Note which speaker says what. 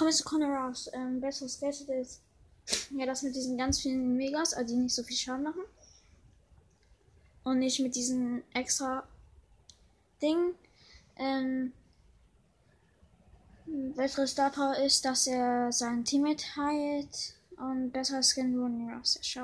Speaker 1: komme jetzt zu Connor raus. Ähm, besseres Gadget ist ja das mit diesen ganz vielen Megas, also die nicht so viel Schaden machen. Und nicht mit diesen extra Ding. Ähm, bessere Star Power ist, dass er sein Teammate heilt und besser Skin Running Ross.